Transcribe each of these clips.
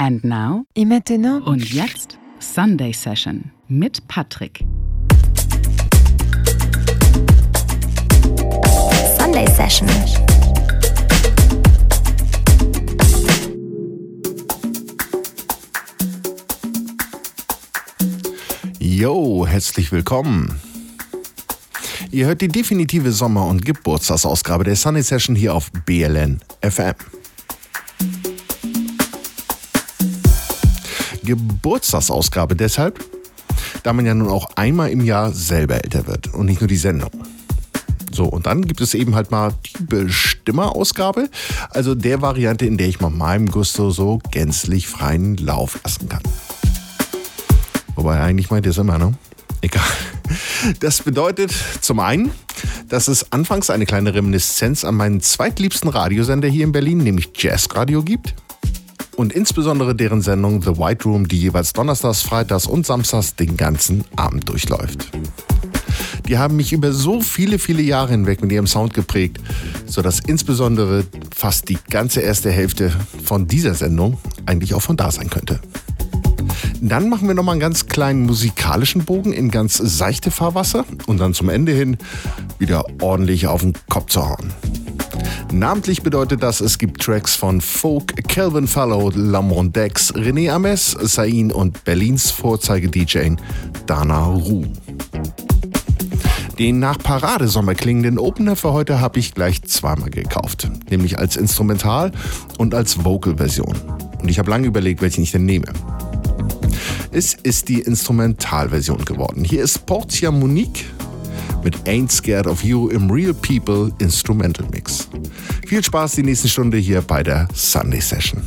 And now Et maintenant und jetzt Sunday Session mit Patrick. Sunday Session. Yo, herzlich willkommen. Ihr hört die definitive Sommer- und Geburtstagsausgabe der Sunny Session hier auf BLN FM. Geburtstagsausgabe deshalb, da man ja nun auch einmal im Jahr selber älter wird und nicht nur die Sendung. So, und dann gibt es eben halt mal die Bestimmerausgabe, also der Variante, in der ich mal meinem Gusto so gänzlich freien Lauf lassen kann. Wobei eigentlich meint ihr es immer, ne? Egal. Das bedeutet zum einen, dass es anfangs eine kleine Reminiszenz an meinen zweitliebsten Radiosender hier in Berlin, nämlich Jazzradio gibt. Und insbesondere deren Sendung The White Room, die jeweils donnerstags, freitags und samstags den ganzen Abend durchläuft. Die haben mich über so viele, viele Jahre hinweg mit ihrem Sound geprägt, sodass insbesondere fast die ganze erste Hälfte von dieser Sendung eigentlich auch von da sein könnte. Dann machen wir nochmal einen ganz kleinen musikalischen Bogen in ganz seichte Fahrwasser und dann zum Ende hin wieder ordentlich auf den Kopf zu hauen. Namentlich bedeutet das, es gibt Tracks von Folk, Calvin Fallow, Lamont Dex, René Ames, Sain und Berlins Vorzeige-DJ Dana Ruh. Den nach Paradesommer klingenden Opener für heute habe ich gleich zweimal gekauft. Nämlich als Instrumental- und als Vocal-Version. Und ich habe lange überlegt, welchen ich denn nehme. Es ist die Instrumentalversion geworden. Hier ist Portia Monique mit Ain't Scared of You im Real People Instrumental Mix. Viel Spaß die nächste Stunde hier bei der Sunday Session.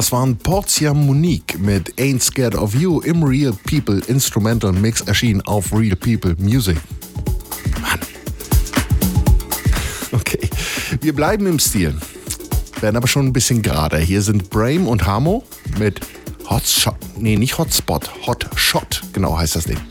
Das waren Portia Monique mit Ain't Scared of You im Real People Instrumental Mix erschienen auf Real People Music. Mann. Okay, wir bleiben im Stil, werden aber schon ein bisschen gerader. Hier sind Brame und Hamo mit Hotshot, nee, nicht Hotspot, Hotshot, genau heißt das Ding.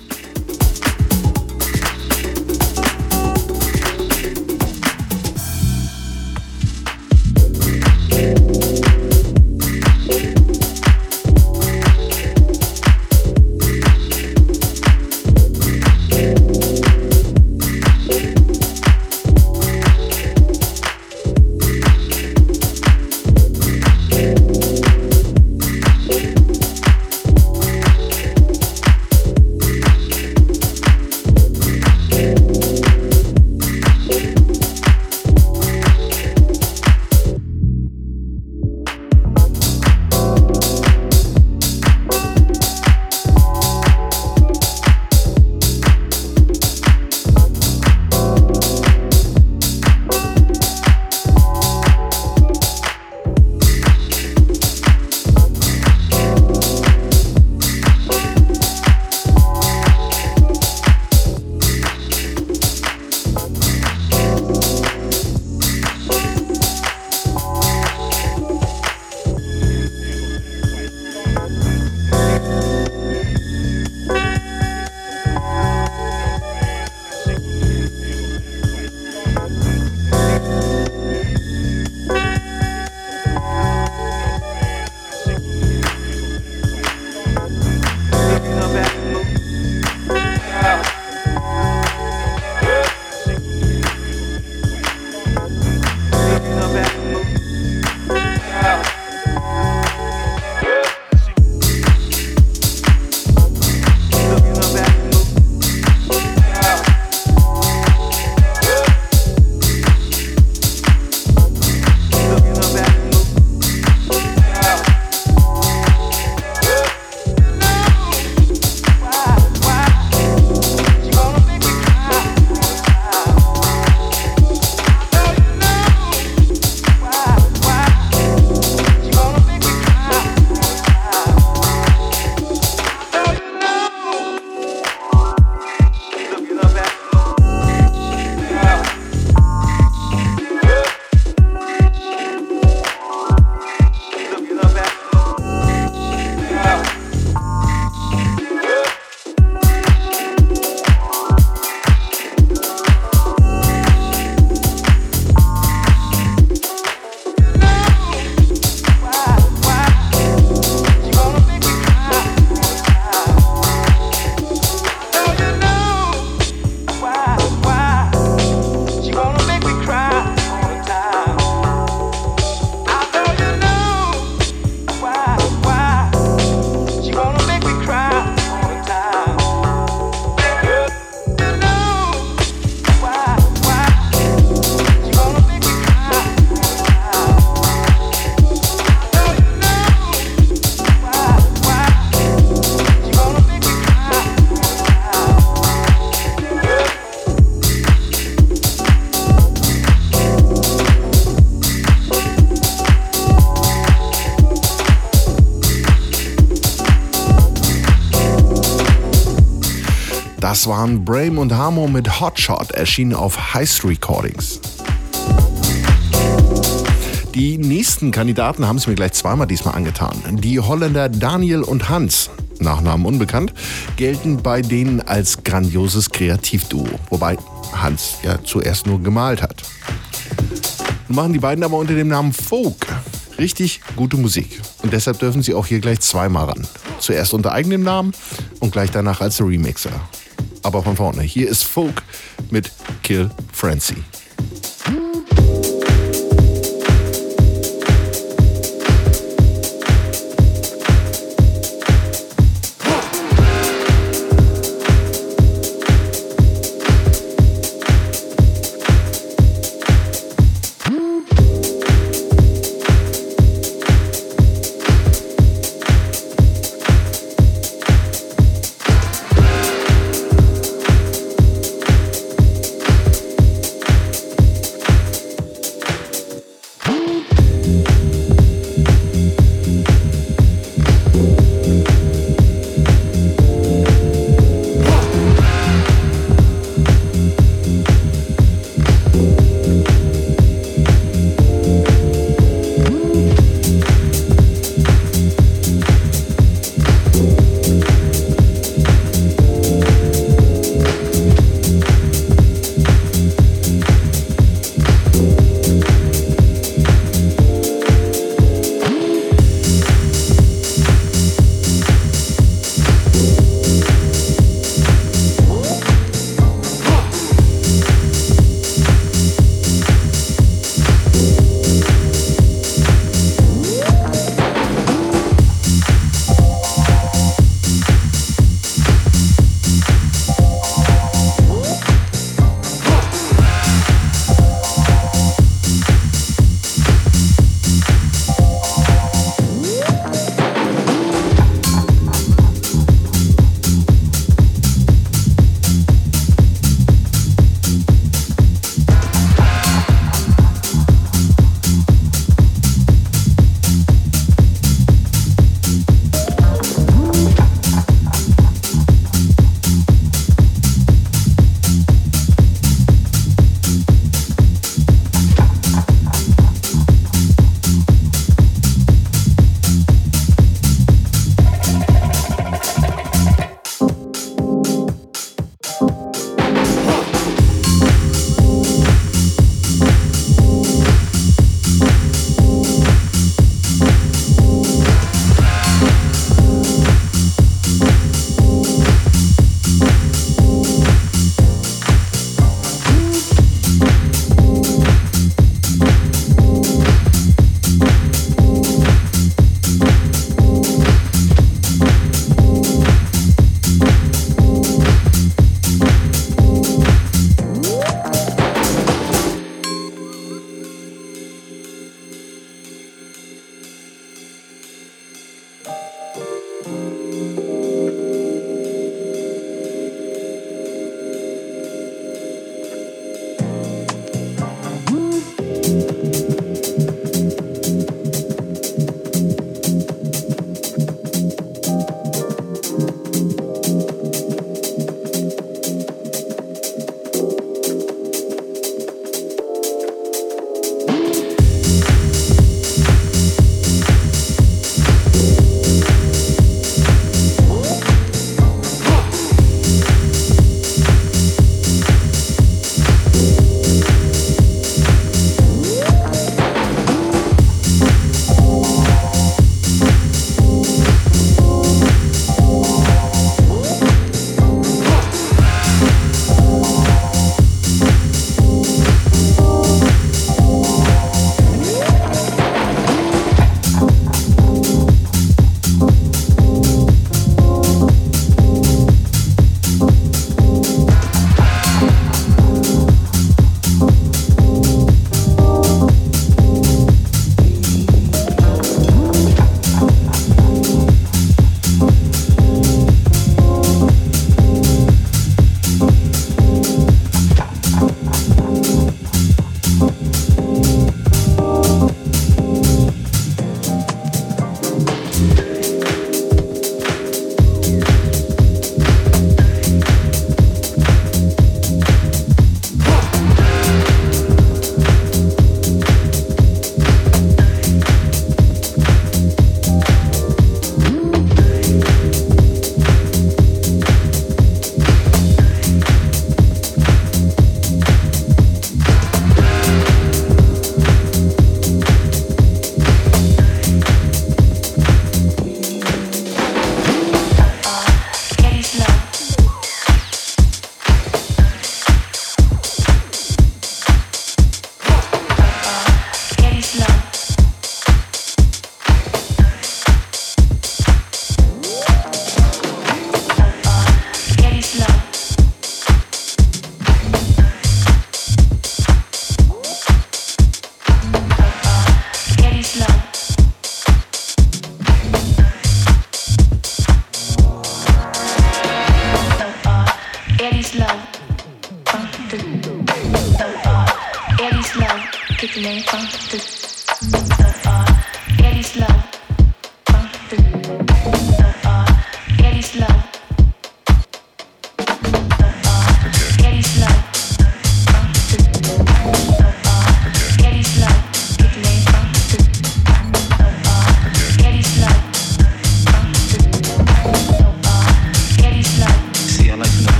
Waren Brame und Hamo mit Hotshot, erschienen auf Heist Recordings. Die nächsten Kandidaten haben es mir gleich zweimal diesmal angetan. Die Holländer Daniel und Hans, Nachnamen unbekannt, gelten bei denen als grandioses Kreativduo, wobei Hans ja zuerst nur gemalt hat. Machen die beiden aber unter dem Namen Folk richtig gute Musik und deshalb dürfen sie auch hier gleich zweimal ran. Zuerst unter eigenem Namen und gleich danach als Remixer aber von vorne. Hier ist Folk mit Kill Francie.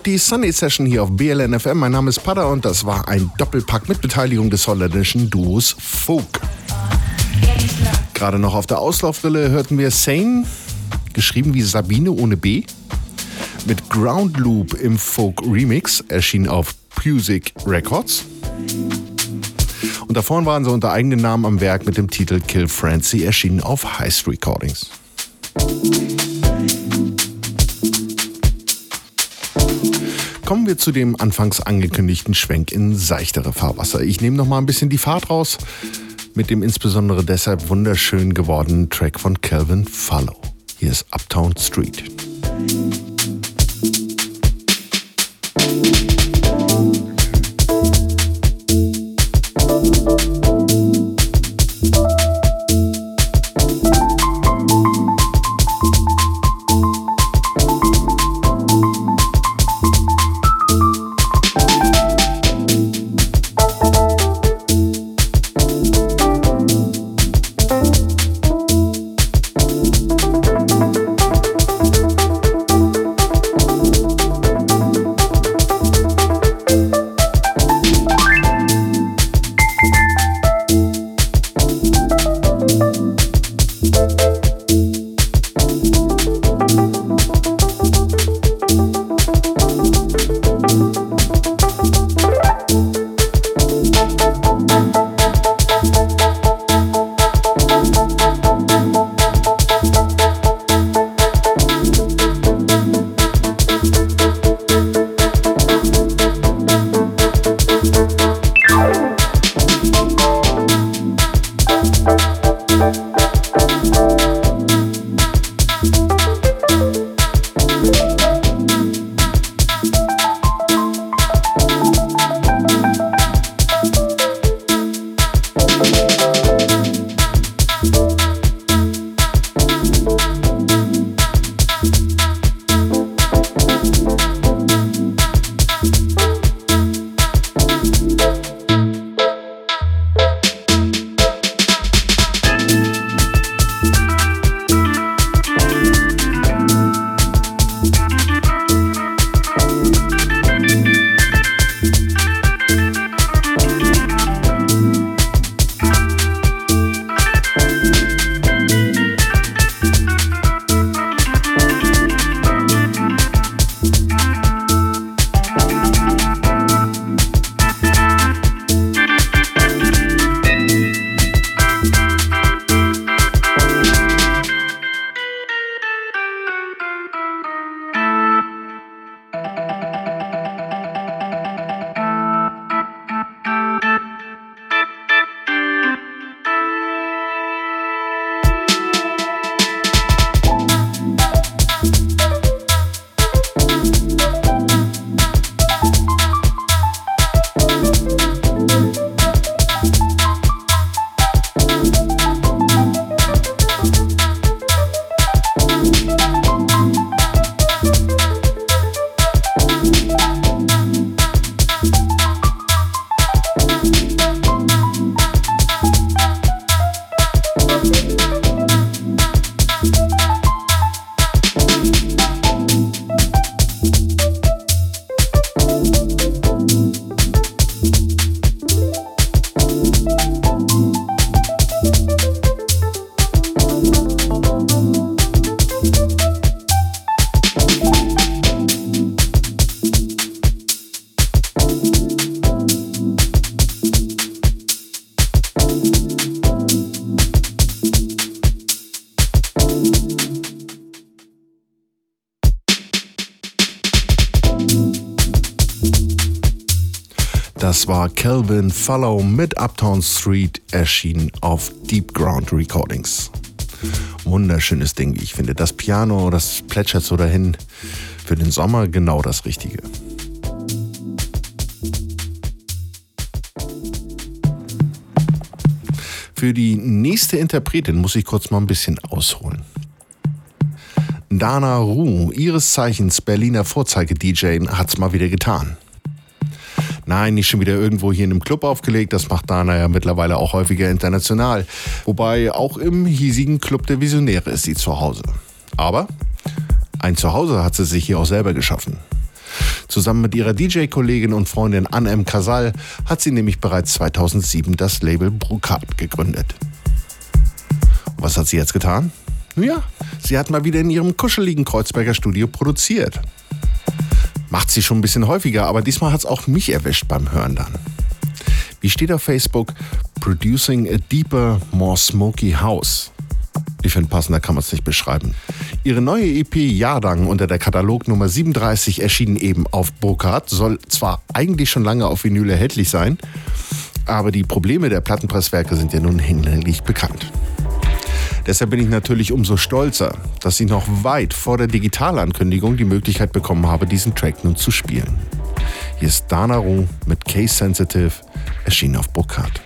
Hört die Sunday Session hier auf BLNFM. Mein Name ist Pada und das war ein Doppelpack mit Beteiligung des holländischen Duos Folk. Gerade noch auf der Auslaufrille hörten wir Sane, geschrieben wie Sabine ohne B, mit Ground Loop im Folk Remix, erschien auf Music Records. Und davor waren sie unter eigenem Namen am Werk mit dem Titel Kill Francie, erschienen auf Heist Recordings. Kommen wir zu dem anfangs angekündigten Schwenk in seichtere Fahrwasser. Ich nehme noch mal ein bisschen die Fahrt raus mit dem insbesondere deshalb wunderschön gewordenen Track von Calvin Follow. Hier ist Uptown Street. Das war Calvin Follow mit Uptown Street, erschienen auf Deep Ground Recordings. Wunderschönes Ding, wie ich finde. Das Piano, das plätschert so dahin. Für den Sommer genau das Richtige. Für die nächste Interpretin muss ich kurz mal ein bisschen ausholen. Dana Ruh, ihres Zeichens Berliner Vorzeige-DJ, hat's mal wieder getan. Nein, nicht schon wieder irgendwo hier in einem Club aufgelegt, das macht Dana ja mittlerweile auch häufiger international. Wobei auch im hiesigen Club der Visionäre ist sie zu Hause. Aber ein Zuhause hat sie sich hier auch selber geschaffen. Zusammen mit ihrer DJ-Kollegin und Freundin Anne M. Casal hat sie nämlich bereits 2007 das Label Brucat gegründet. was hat sie jetzt getan? Ja, sie hat mal wieder in ihrem kuscheligen Kreuzberger Studio produziert. Macht sie schon ein bisschen häufiger, aber diesmal hat es auch mich erwischt beim Hören dann. Wie steht auf Facebook? Producing a deeper, more smoky house. Ich finde, passender kann man es nicht beschreiben. Ihre neue EP Jadang unter der Katalognummer 37 erschienen eben auf Burkhardt, soll zwar eigentlich schon lange auf Vinyl erhältlich sein, aber die Probleme der Plattenpresswerke sind ja nun hinlänglich bekannt. Deshalb bin ich natürlich umso stolzer, dass ich noch weit vor der Digitalankündigung die Möglichkeit bekommen habe, diesen Track nun zu spielen. Hier ist Dana Roux mit Case Sensitive, erschienen auf Burkhardt.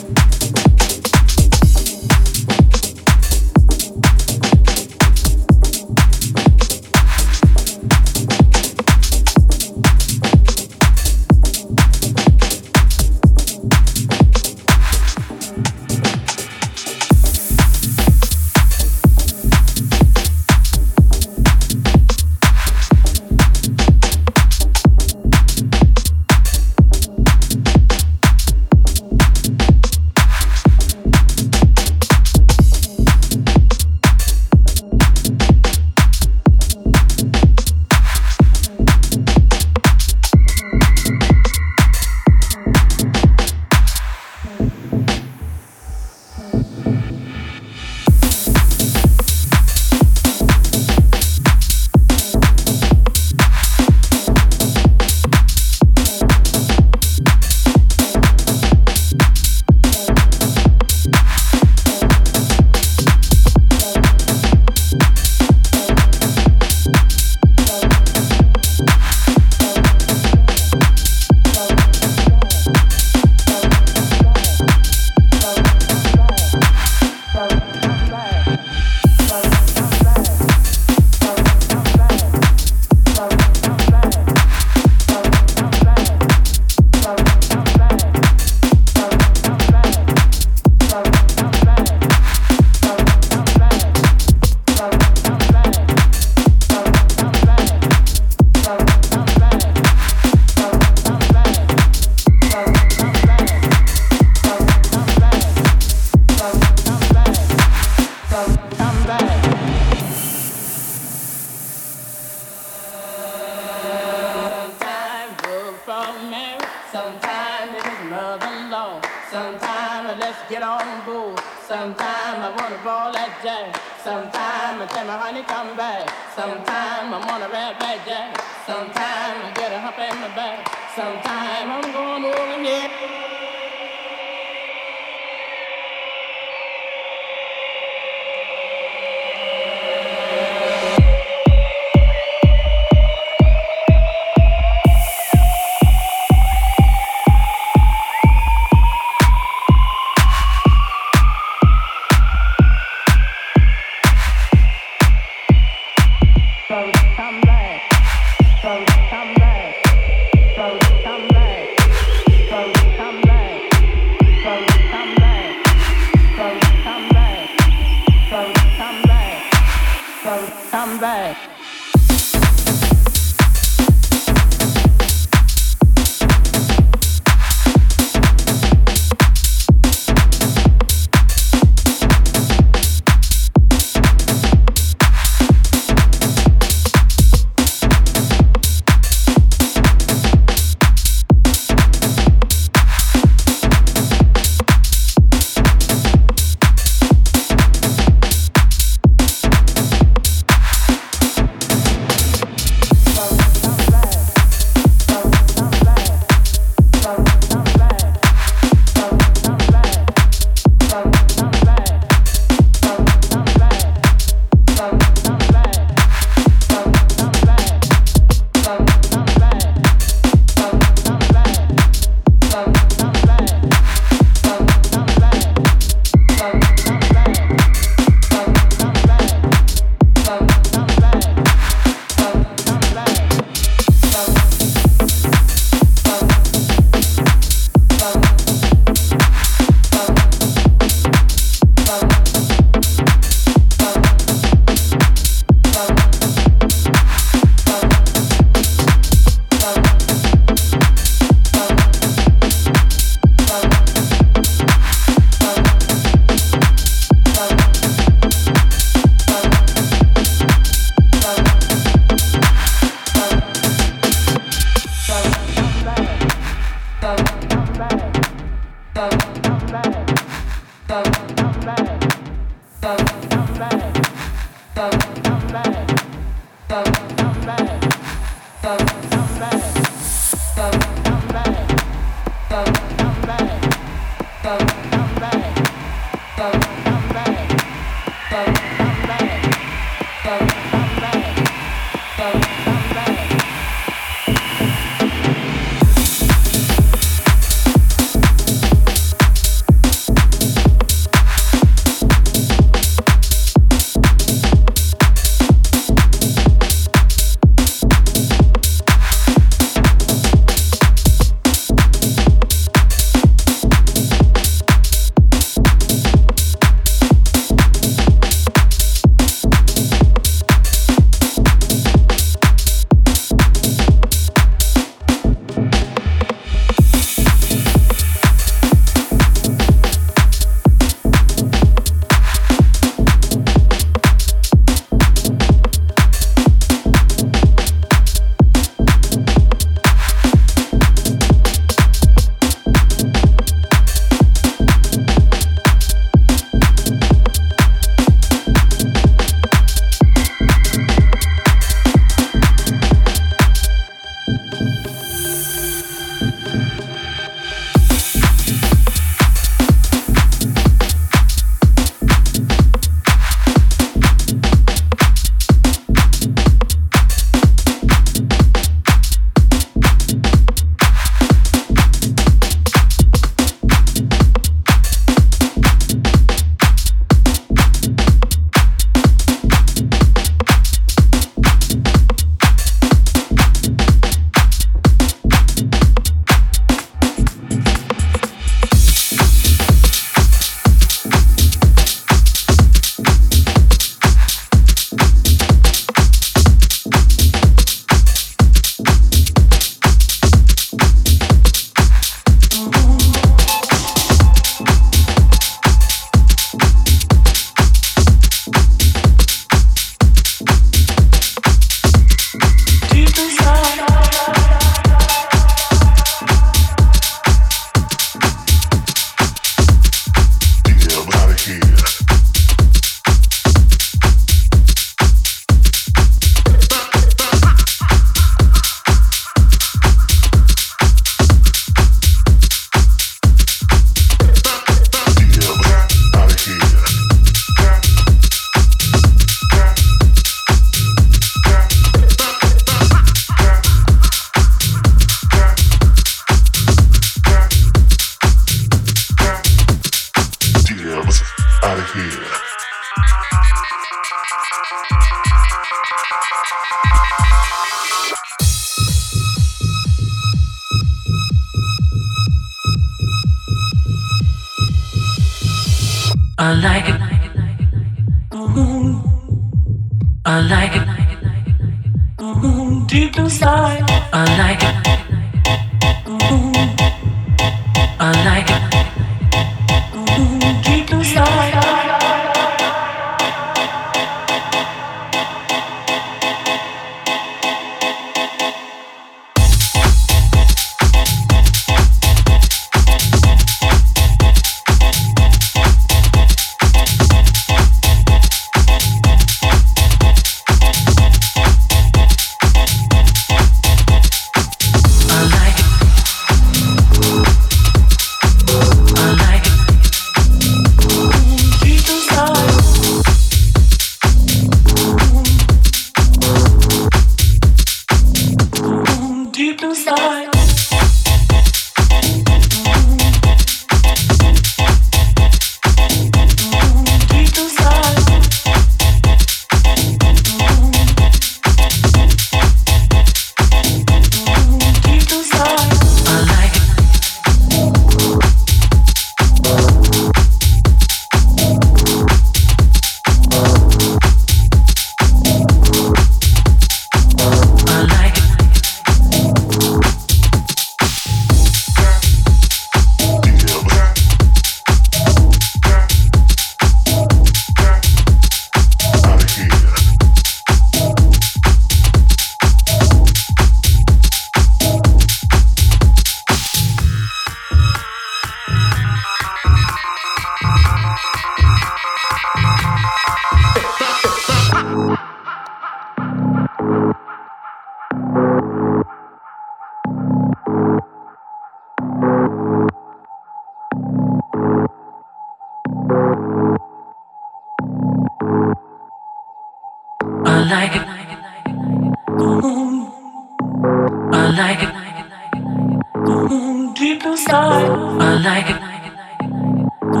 I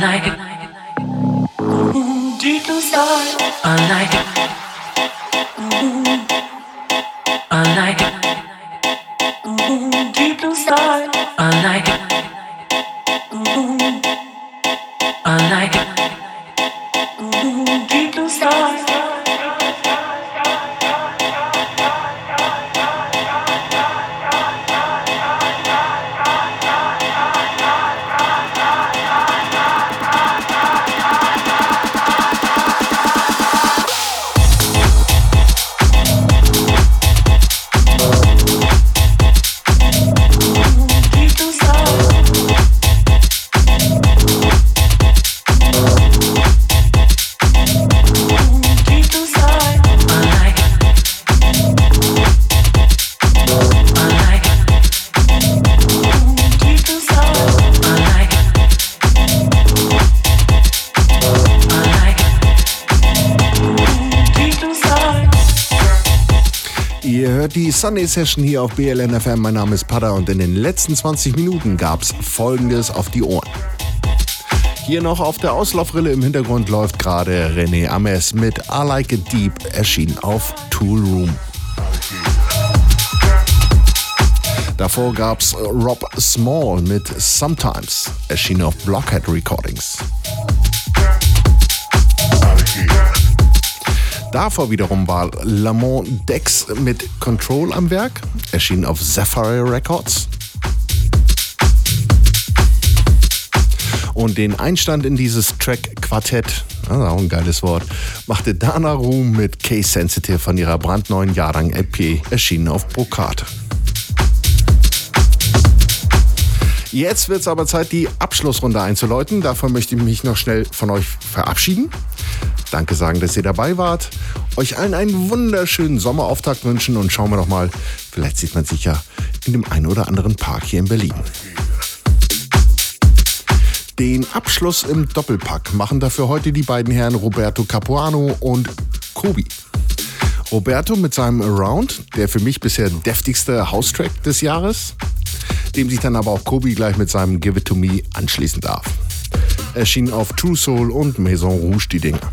like it. Deep inside, I like it. Sunday Session hier auf BLN FM. Mein Name ist Pada und in den letzten 20 Minuten gab's folgendes auf die Ohren. Hier noch auf der Auslaufrille im Hintergrund läuft gerade René Ames mit I Like It Deep, erschienen auf Tool Room. Davor gab's Rob Small mit Sometimes, erschienen auf Blockhead Recordings. Davor wiederum war Lamont Dex mit Control am Werk, erschienen auf Sapphire Records. Und den Einstand in dieses Track-Quartett, ist auch ein geiles Wort, machte Dana Room mit K-Sensitive von ihrer brandneuen Jahrgang LP, erschienen auf Brokat. Jetzt wird es aber Zeit, die Abschlussrunde einzuläuten. Davon möchte ich mich noch schnell von euch verabschieden. Danke sagen, dass ihr dabei wart. Euch allen einen wunderschönen Sommerauftakt wünschen und schauen wir doch mal, vielleicht sieht man sich ja in dem einen oder anderen Park hier in Berlin. Den Abschluss im Doppelpack machen dafür heute die beiden Herren Roberto Capuano und Kobi. Roberto mit seinem Around, der für mich bisher deftigste House-Track des Jahres, dem sich dann aber auch Kobi gleich mit seinem Give It To Me anschließen darf. Erschien auf True Soul und Maison Rouge die Dinger.